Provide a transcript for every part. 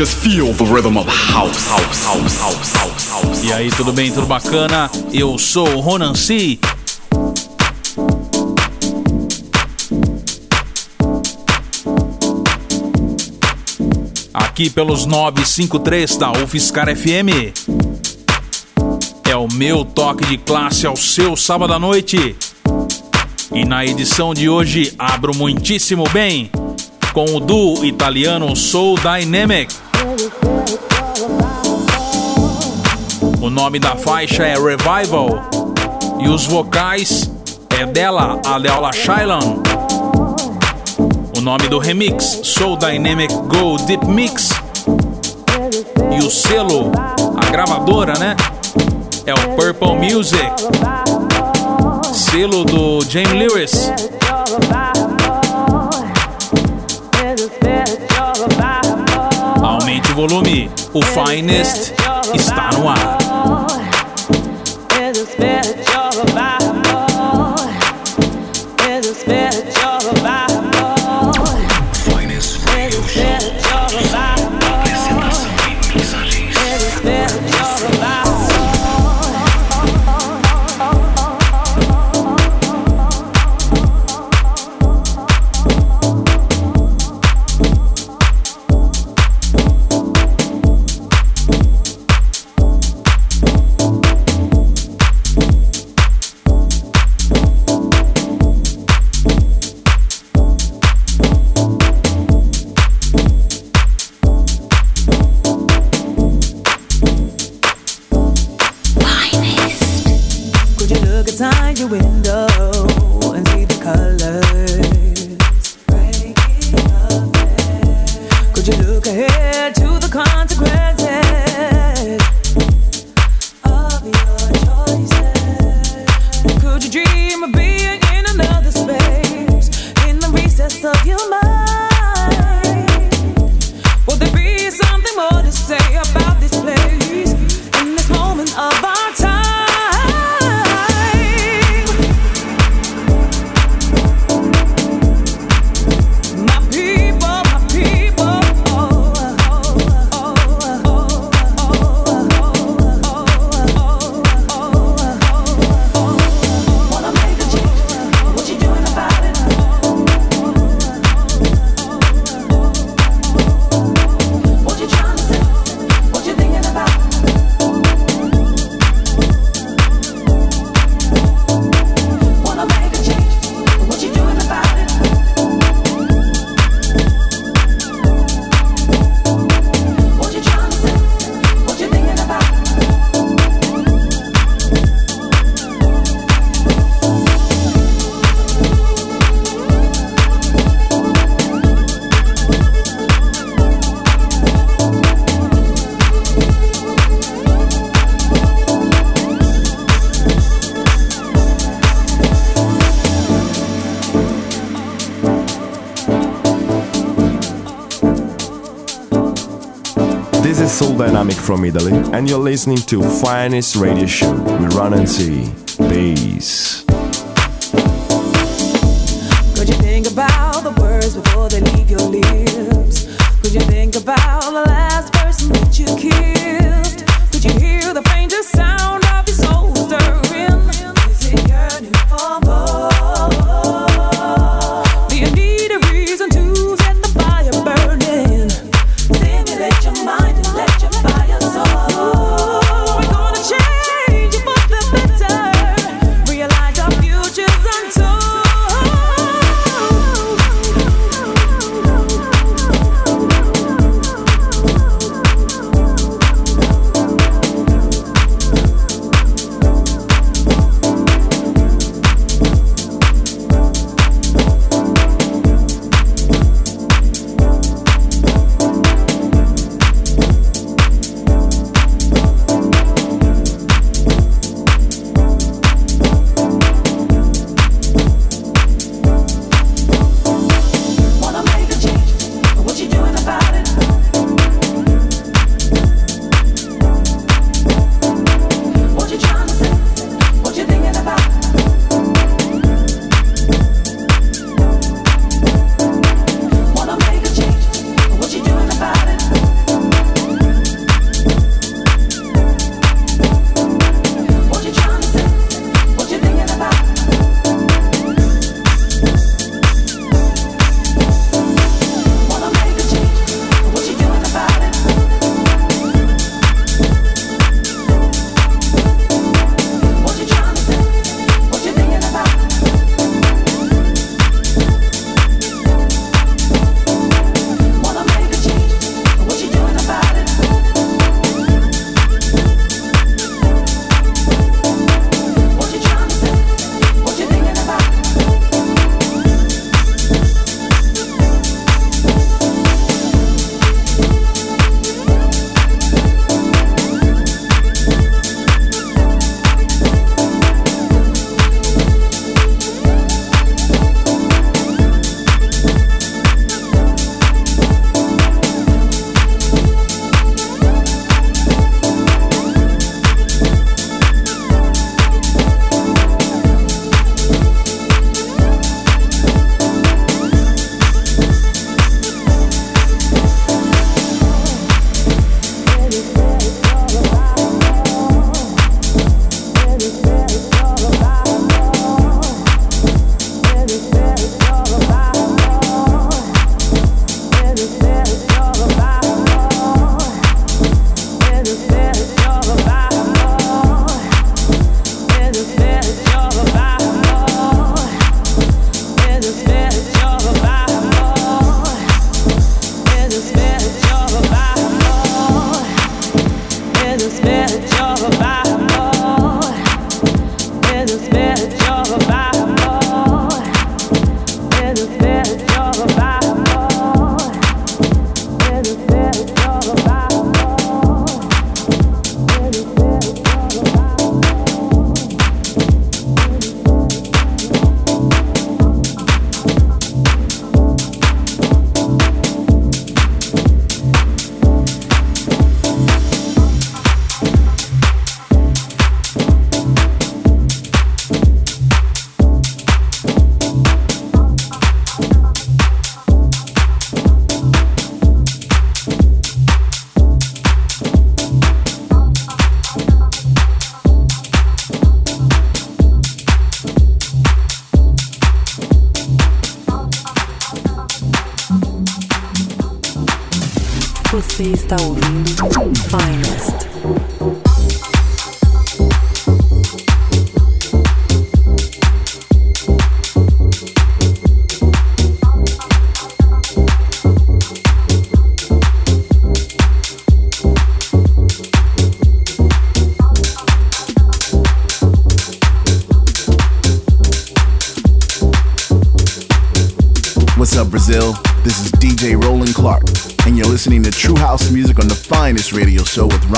Just feel the rhythm of house, house, house, house, house, house. E aí, tudo bem, tudo bacana? Eu sou o Ronan C. Aqui pelos 953 da UFSCar FM. É o meu toque de classe ao seu sábado à noite. E na edição de hoje abro muitíssimo bem com o duo italiano Soul Dynamic. O nome da faixa é Revival e os vocais é dela, a Leola Shailan. O nome do remix Soul Dynamic Go Deep Mix. E o selo, a gravadora, né? É o Purple Music. Selo do James Lewis. Volume, o Finest está no ar. From Italy, and you're listening to Finest Radio Show with Run and See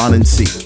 show with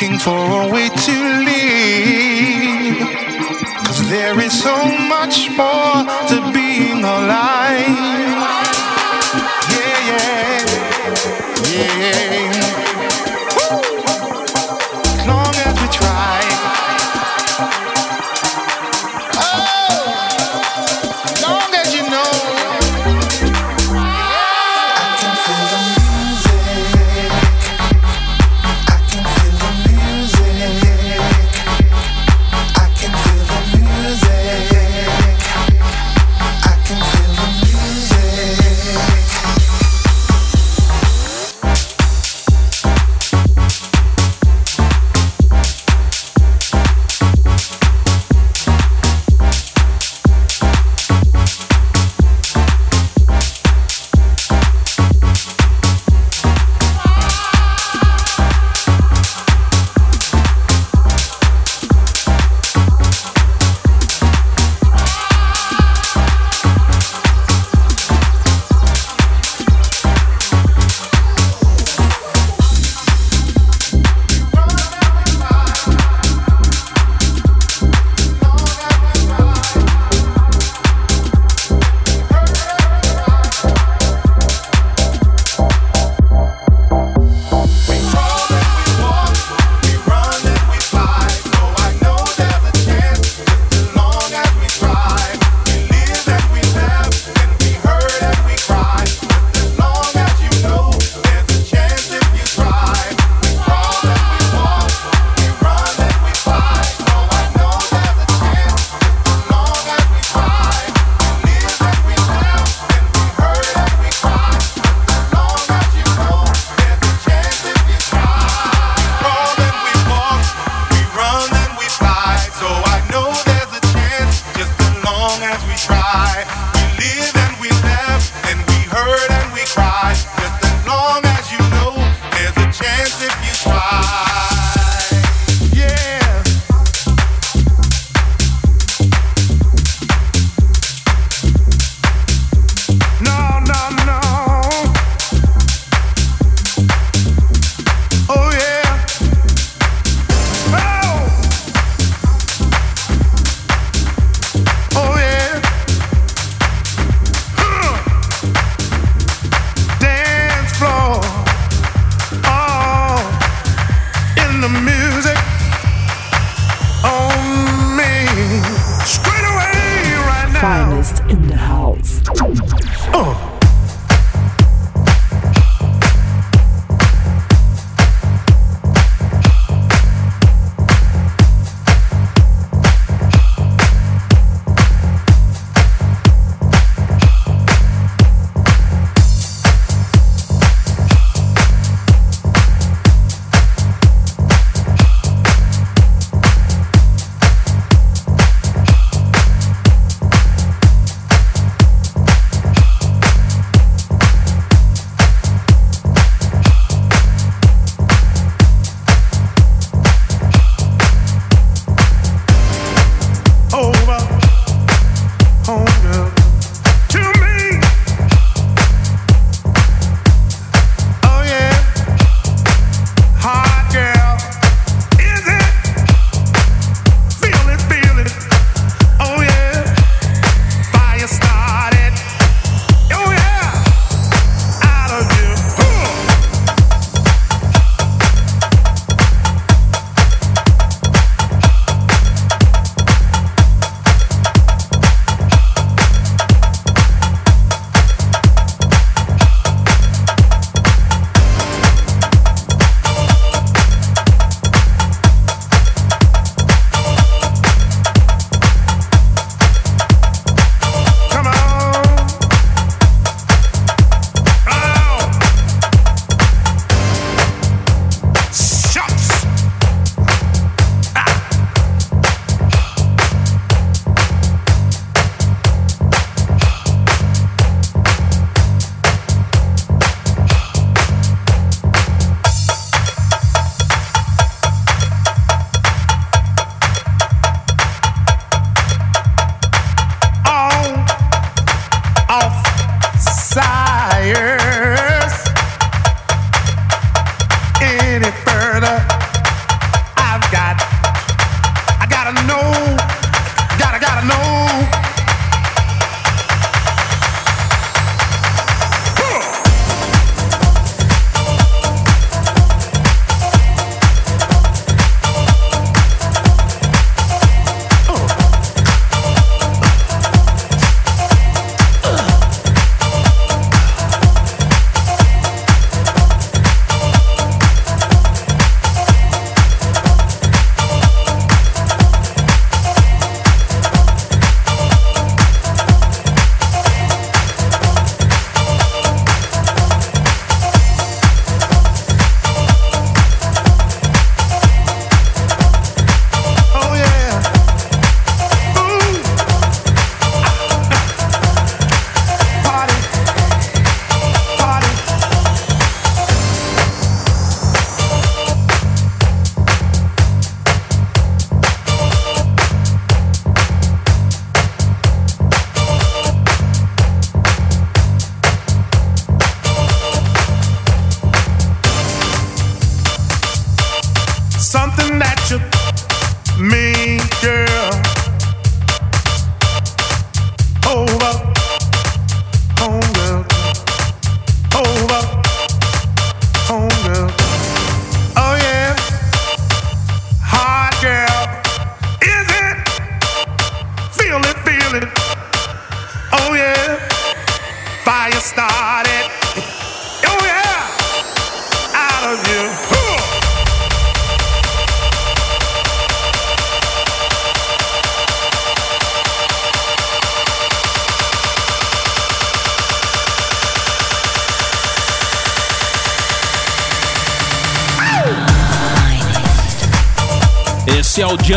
Looking for a way to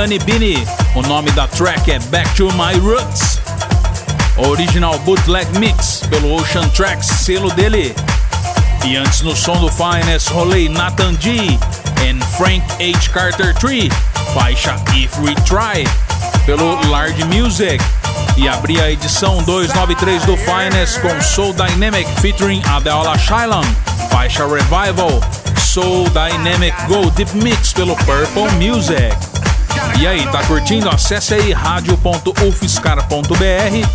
Gianni Bini. O nome da track é Back to My Roots. Original Bootleg Mix pelo Ocean Tracks, selo dele. E antes no som do Finest rolei Nathan G and Frank H. Carter 3, faixa If We Try, pelo Large Music. E abri a edição 293 do Finest com Soul Dynamic featuring Adeola Shylon, faixa Revival. Soul Dynamic Go Deep Mix pelo Purple Music. E aí, tá curtindo? Acesse aí radio.ufscar.br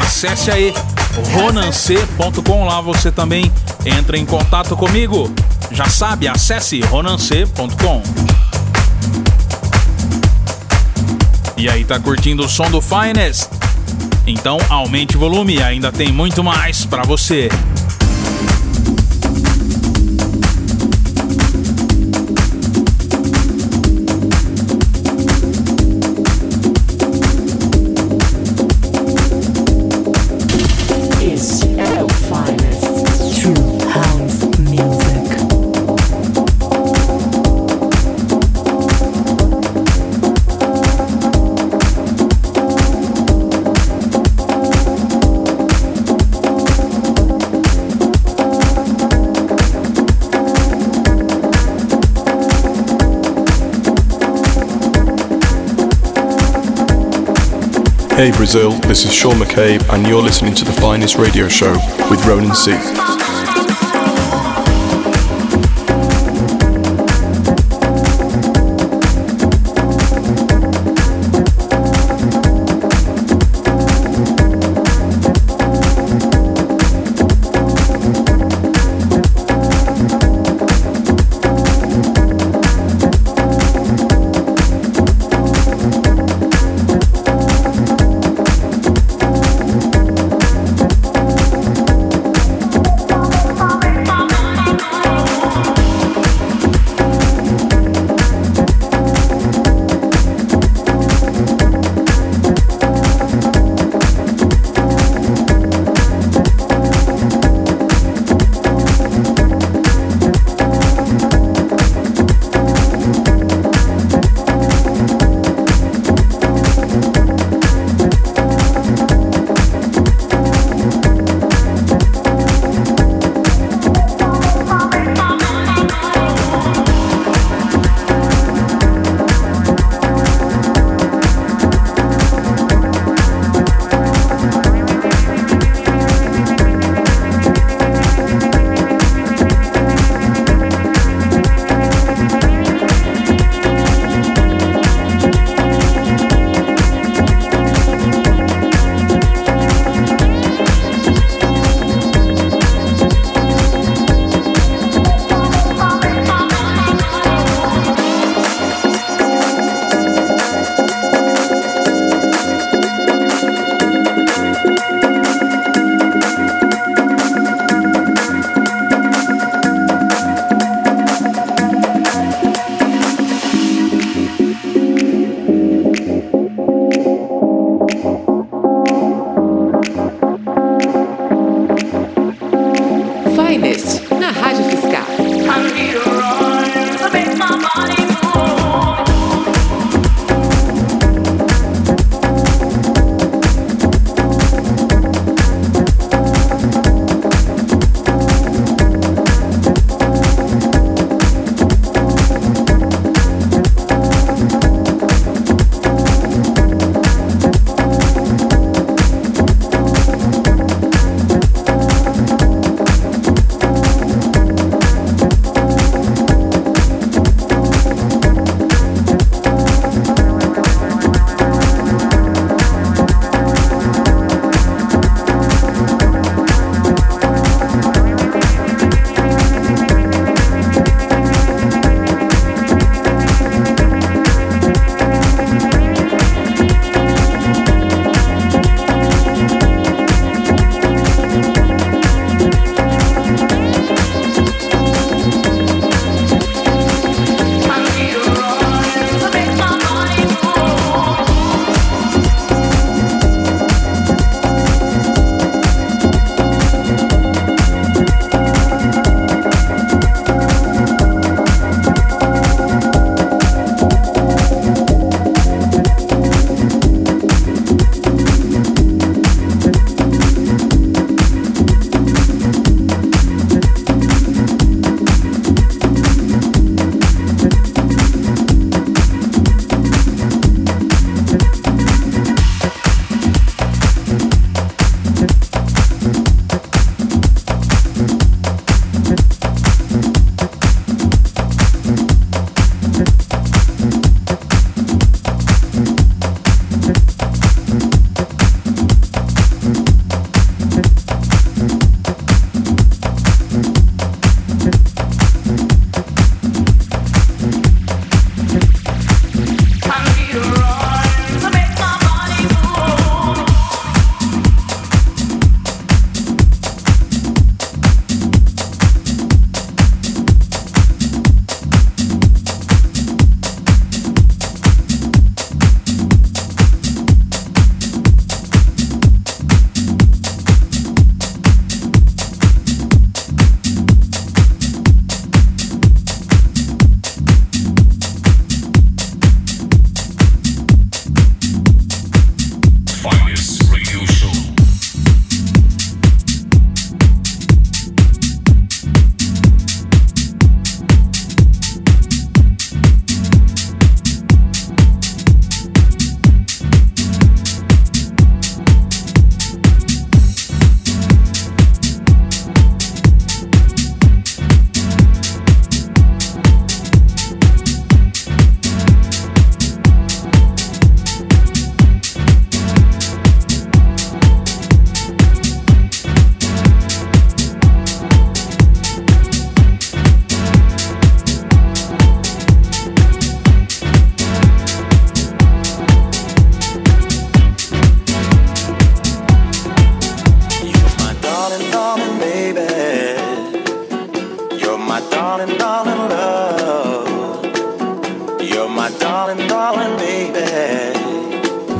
Acesse aí ronance.com lá você também entra em contato comigo. Já sabe, acesse ronance.com. E aí, tá curtindo o som do Finest? Então aumente o volume, ainda tem muito mais para você. Hey Brazil, this is Sean McCabe, and you're listening to the finest radio show with Ronan C.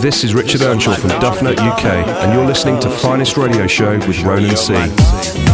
This is Richard Earnshaw from Duffnet UK, and you're listening to Finest Radio Show with Ronan C.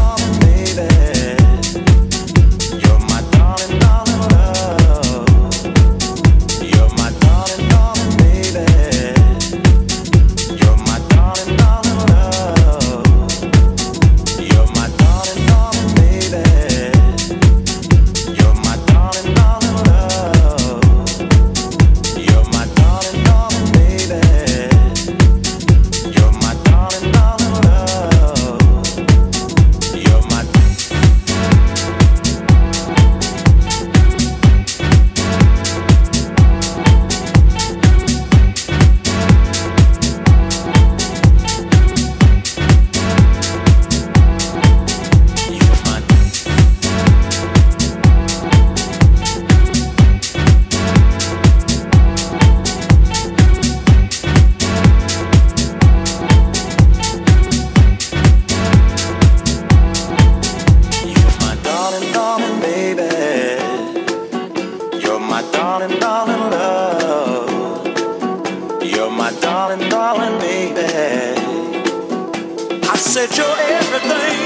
everything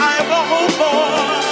I ever hoped for.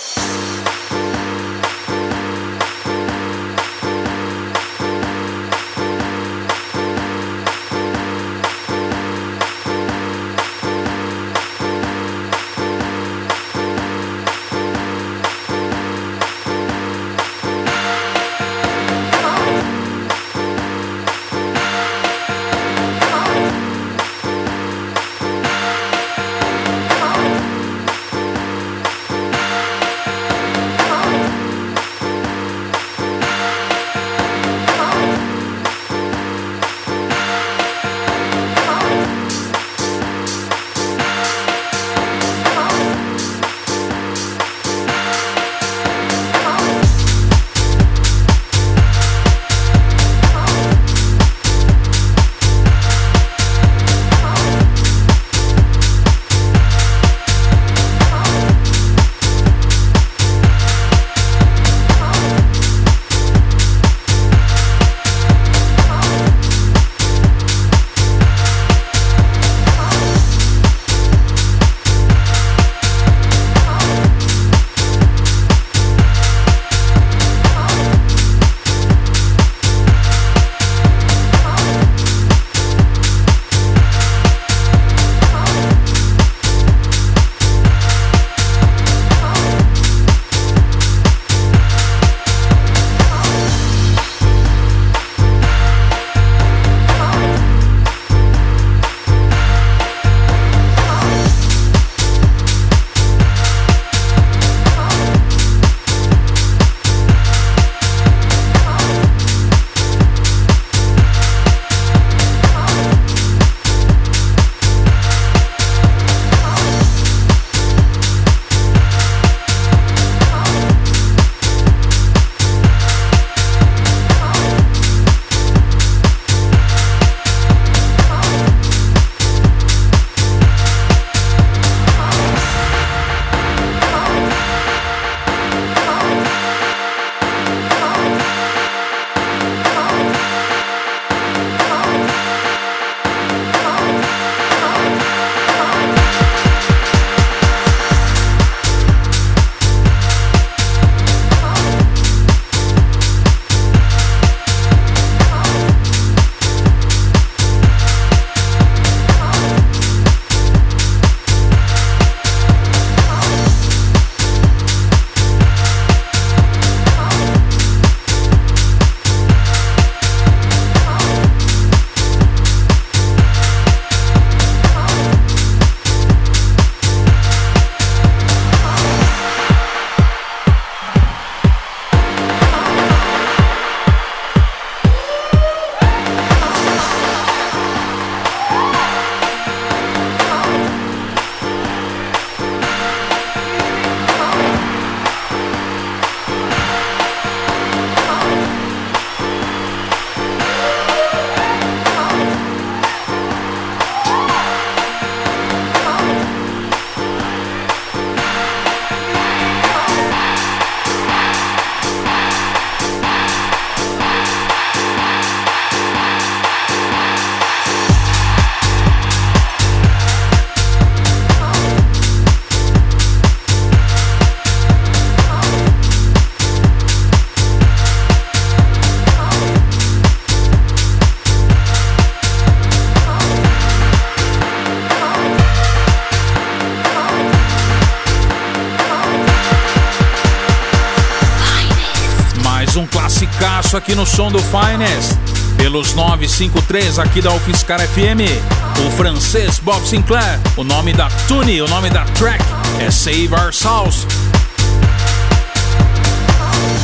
Som do Finest. Pelos 953 aqui da UFSCar FM. O francês Bob Sinclair. O nome da tune, o nome da track é Save Our Souls.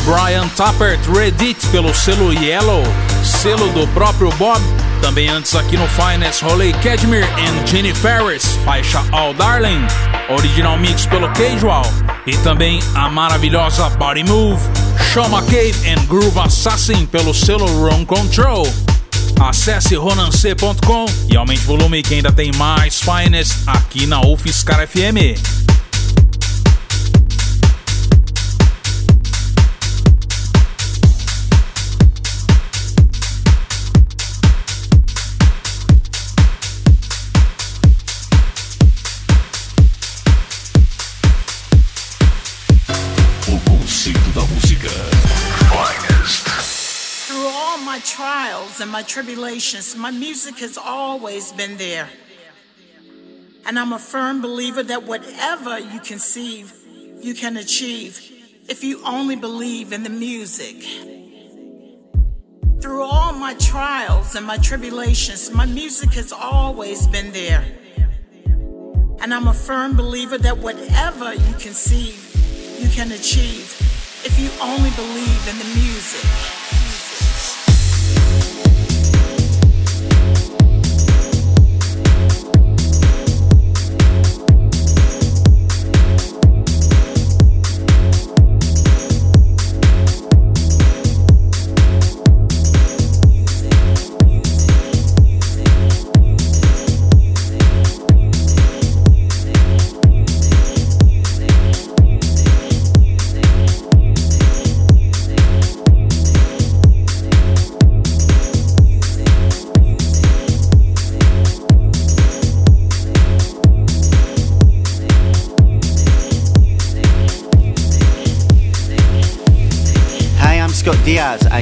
Brian Tappert Reddit pelo selo Yellow, selo do próprio Bob. Também antes aqui no Finest rolei Cashmere and Jenny Ferris, faixa All Darling, original mix pelo Casual. E também a maravilhosa Body Move, Shawn McCabe and Groove Assassin pelo selo Wrong Control. Acesse ronance.com e aumente o volume que ainda tem mais Finest aqui na UFSCar FM. Trials and my tribulations, my music has always been there. And I'm a firm believer that whatever you conceive, you can achieve if you only believe in the music. Through all my trials and my tribulations, my music has always been there. And I'm a firm believer that whatever you conceive, you can achieve if you only believe in the music.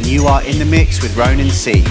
And you are in the mix with Ronan C.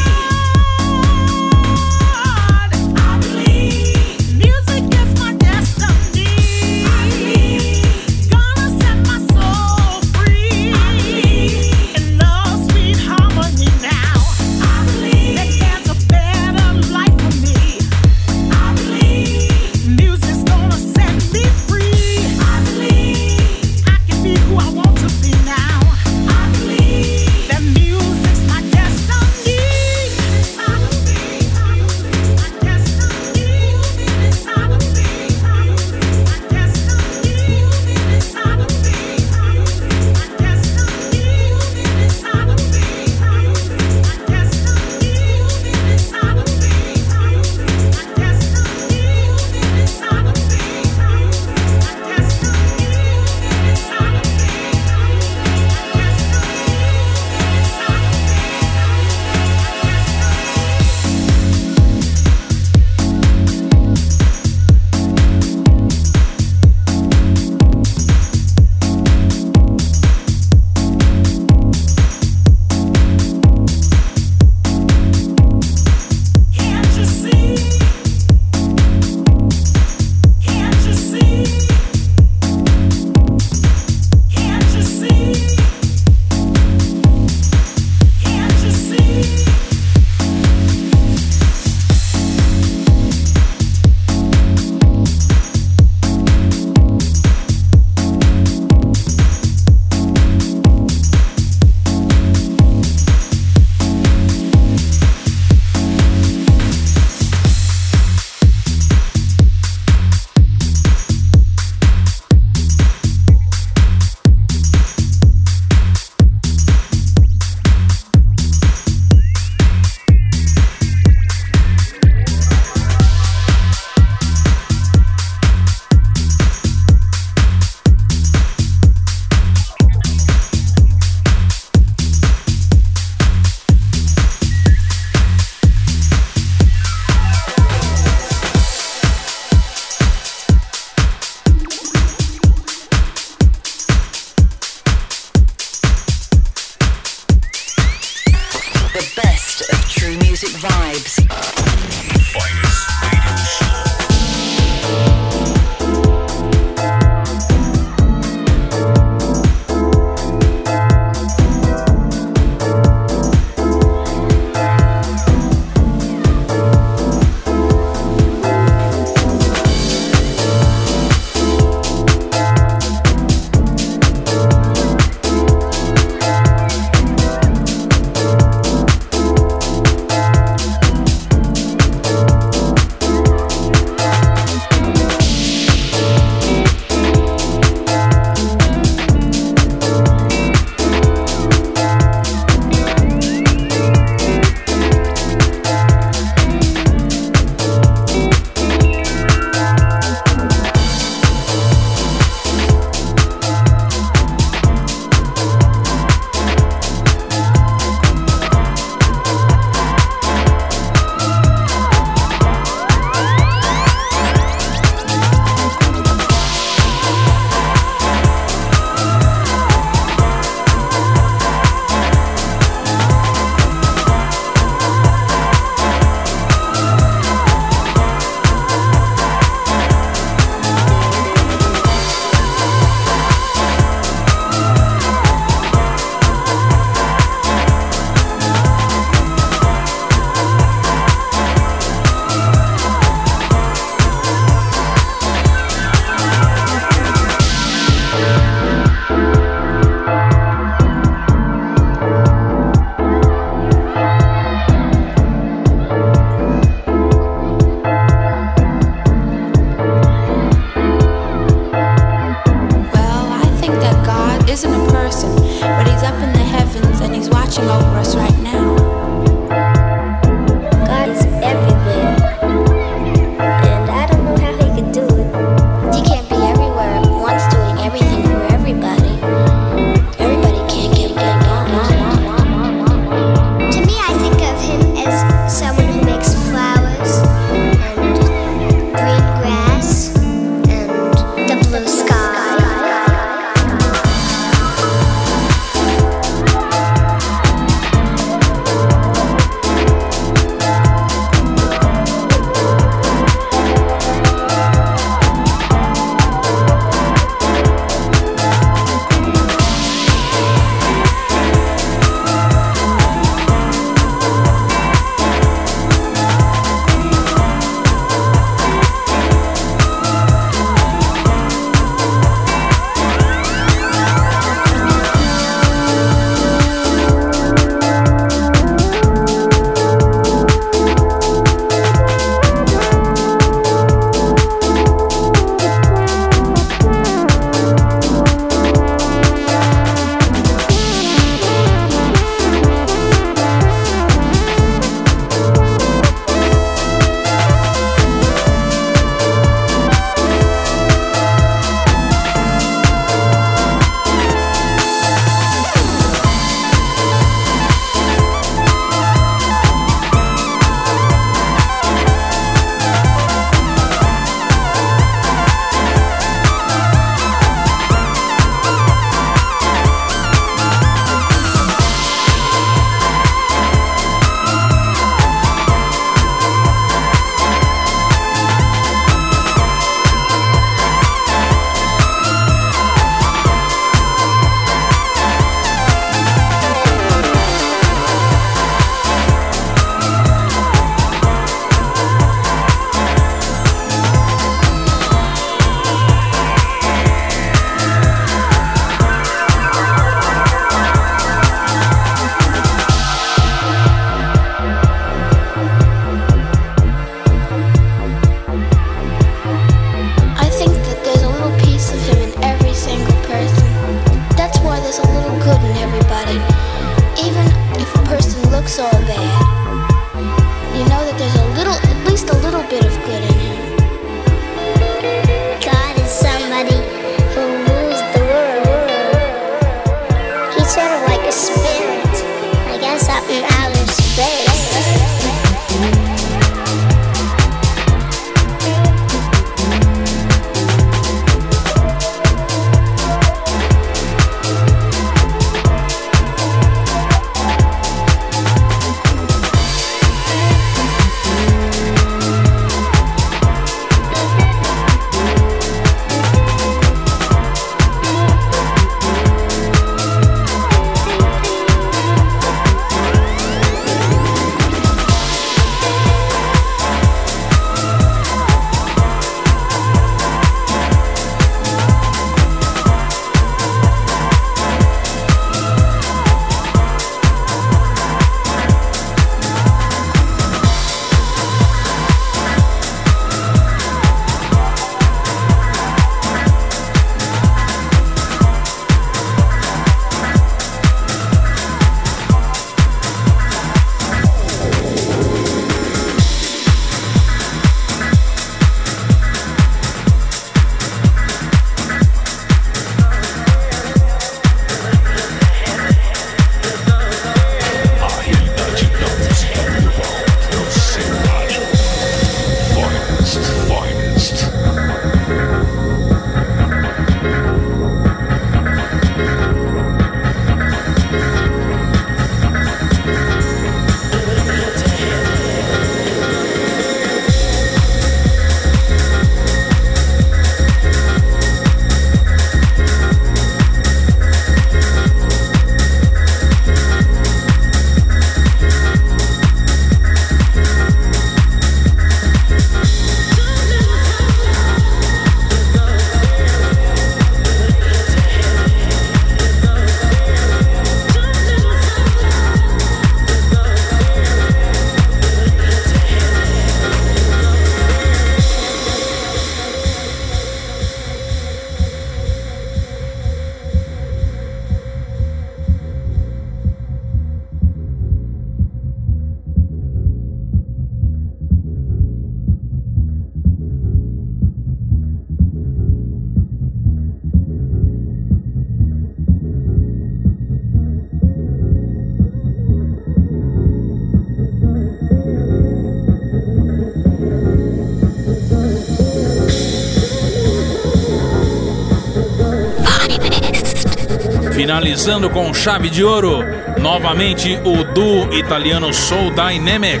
Finalizando com chave de ouro, novamente o duo italiano Soul Dynamic.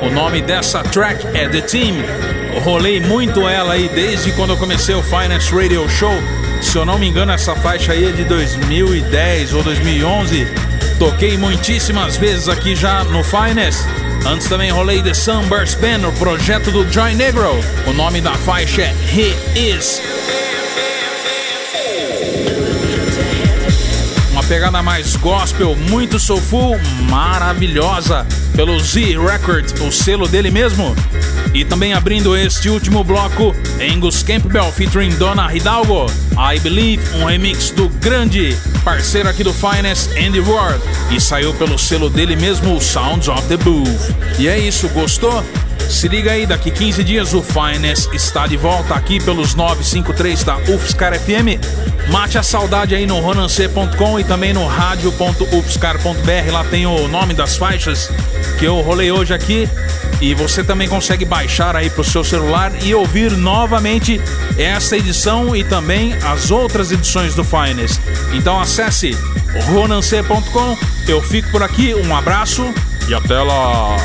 O nome dessa track é The Team. rolei muito ela aí desde quando eu comecei o Finance Radio Show. Se eu não me engano, essa faixa aí é de 2010 ou 2011. Toquei muitíssimas vezes aqui já no Finance. Antes também rolei The Sunburst Band, o projeto do Joy Negro. O nome da faixa é He Is. Pegada mais gospel, muito soulful, maravilhosa, pelo Z Records, o selo dele mesmo. E também abrindo este último bloco, Angus Campbell featuring Donna Hidalgo, I Believe, um remix do grande parceiro aqui do Finest, Andy Ward, e saiu pelo selo dele mesmo, Sounds of the Booth. E é isso, gostou? Se liga aí, daqui 15 dias o Finest está de volta aqui pelos 953 da UFSCar FM. Mate a saudade aí no ronancê.com e também no radio.ufscar.br. Lá tem o nome das faixas que eu rolei hoje aqui. E você também consegue baixar aí para o seu celular e ouvir novamente essa edição e também as outras edições do Finest. Então acesse ronancê.com. Eu fico por aqui, um abraço e até lá!